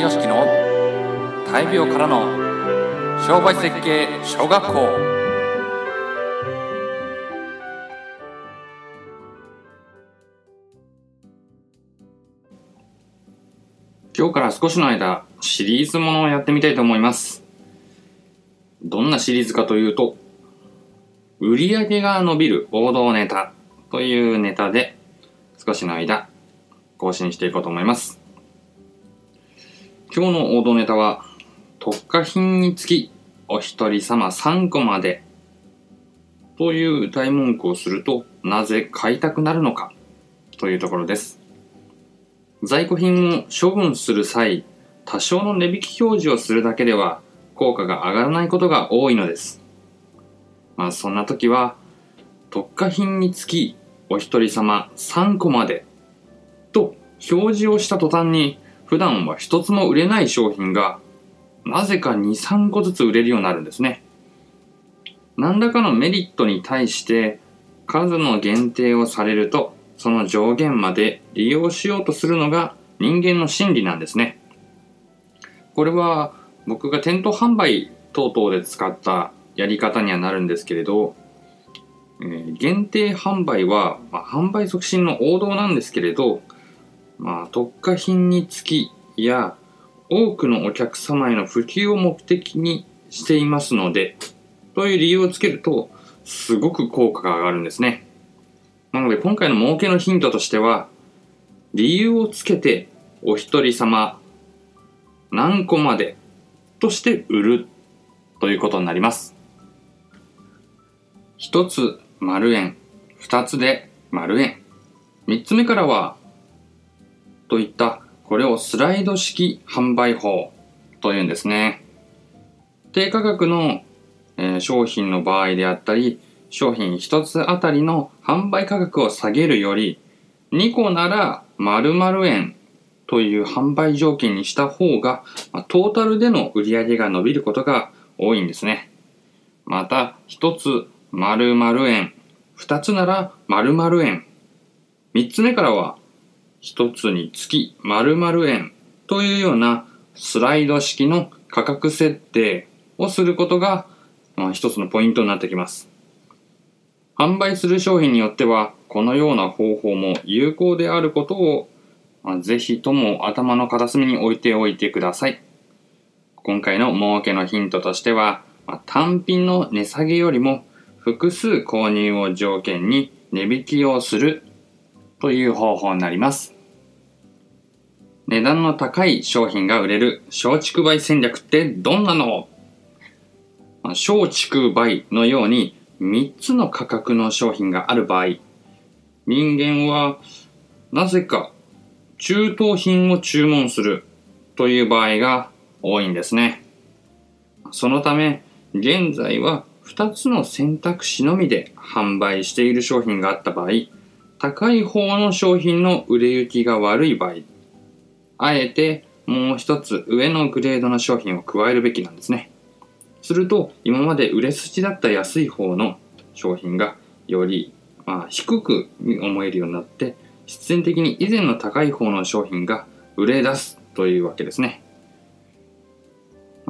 井良樹の大病からの商売設計小学校今日から少しの間シリーズものをやってみたいと思いますどんなシリーズかというと売り上げが伸びる王道ネタというネタで少しの間更新していこうと思います今日の王道ネタは特価品につきお一人様3個までという歌い文句をするとなぜ買いたくなるのかというところです。在庫品を処分する際多少の値引き表示をするだけでは効果が上がらないことが多いのです。まあそんな時は特価品につきお一人様3個までと表示をした途端に普段は一つも売れない商品がなぜか2、3個ずつ売れるようになるんですね。何らかのメリットに対して数の限定をされるとその上限まで利用しようとするのが人間の心理なんですね。これは僕が店頭販売等々で使ったやり方にはなるんですけれど、えー、限定販売は、まあ、販売促進の王道なんですけれど、まあ、特価品につきや多くのお客様への普及を目的にしていますので、という理由をつけると、すごく効果が上がるんですね。なので今回の儲けのヒントとしては、理由をつけてお一人様何個までとして売るということになります。一つ丸円、二つで丸円。三つ目からは、といったこれをスライド式販売法というんですね。低価格の、え、商品の場合であったり、商品一つあたりの販売価格を下げるより、2個なら〇〇円という販売条件にした方が、トータルでの売り上げが伸びることが多いんですね。また、一つ〇〇円、二つなら〇〇円、三つ目からは一つにつき〇〇円というようなスライド式の価格設定をすることが、一つのポイントになってきます。販売する商品によっては、このような方法も有効であることを、ぜひとも頭の片隅に置いておいてください。今回の儲けのヒントとしては、単品の値下げよりも複数購入を条件に値引きをするという方法になります。値段の高い商品が売れる松竹梅戦略ってどんなの？松竹梅のように3つの価格の商品がある場合、人間はなぜか中等品を注文するという場合が多いんですね。そのため、現在は2つの選択肢のみで販売している商品があった場合、高い方の商品の売れ行きが悪い場合、あえてもう一つ上のグレードの商品を加えるべきなんですね。すると、今まで売れ筋だった安い方の商品がより、まあ、低く思えるようになって、必然的に以前の高い方の商品が売れ出すというわけですね。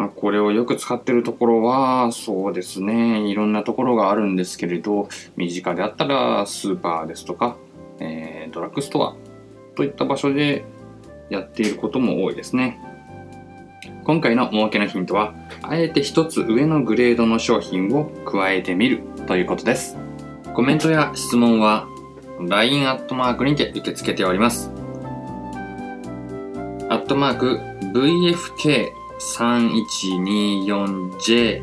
まあ、これをよく使ってるところは、そうですね、いろんなところがあるんですけれど、身近であったらスーパーですとか、えー、ドラッグストアといった場所でやっていることも多いですね。今回の儲けのヒントは、あえて一つ上のグレードの商品を加えてみるということです。コメントや質問は LINE アットマークにて受け付けております。アットマーク VFK 3124J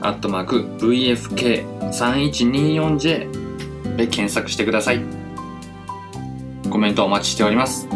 アットマーク VFK3124J で検索してください。コメントお待ちしております。